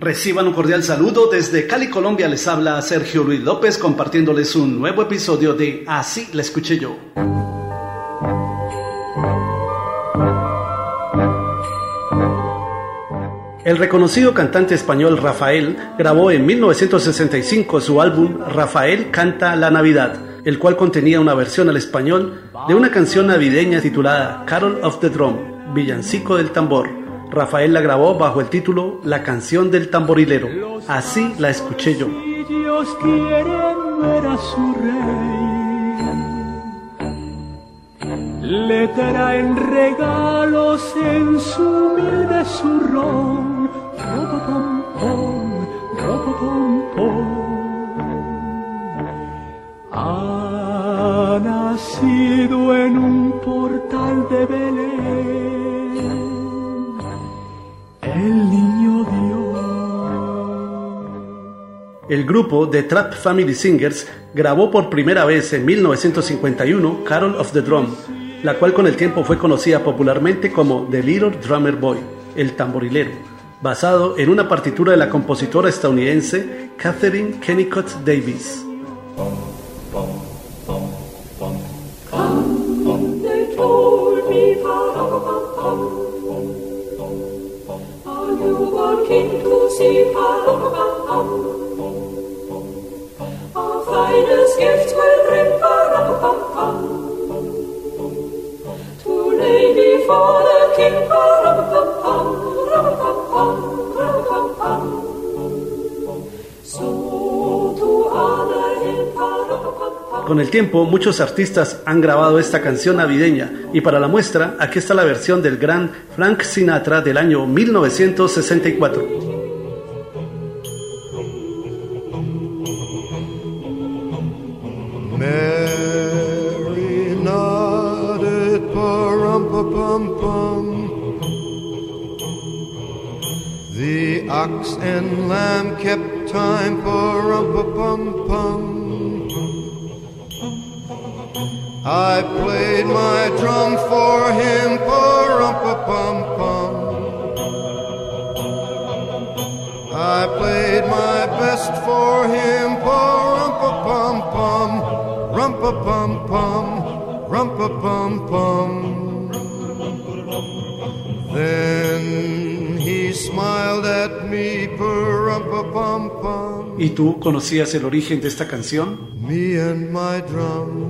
Reciban un cordial saludo desde Cali, Colombia. Les habla Sergio Luis López compartiéndoles un nuevo episodio de Así la escuché yo. El reconocido cantante español Rafael grabó en 1965 su álbum Rafael canta la Navidad, el cual contenía una versión al español de una canción navideña titulada Carol of the Drum, Villancico del Tambor Rafael la grabó bajo el título La canción del tamborilero. Así la escuché yo. quieren ver a su rey. Le traen regalos en su humilde zurrón. Ha nacido en un El grupo The Trap Family Singers grabó por primera vez en 1951 Carol of the Drum, la cual con el tiempo fue conocida popularmente como The Little Drummer Boy, el tamborilero, basado en una partitura de la compositora estadounidense Catherine Kennicott Davis. Con el tiempo, muchos artistas han grabado esta canción navideña. Y para la muestra, aquí está la versión del gran Frank Sinatra del año 1964. The ox and lamb kept time for rum pum pum. I played my drum for him for rum pum pum. I played my best for him for rum pum pum, rum pum pum, rum pum pum. ¿Y tú conocías el origen de esta canción? Me and my drum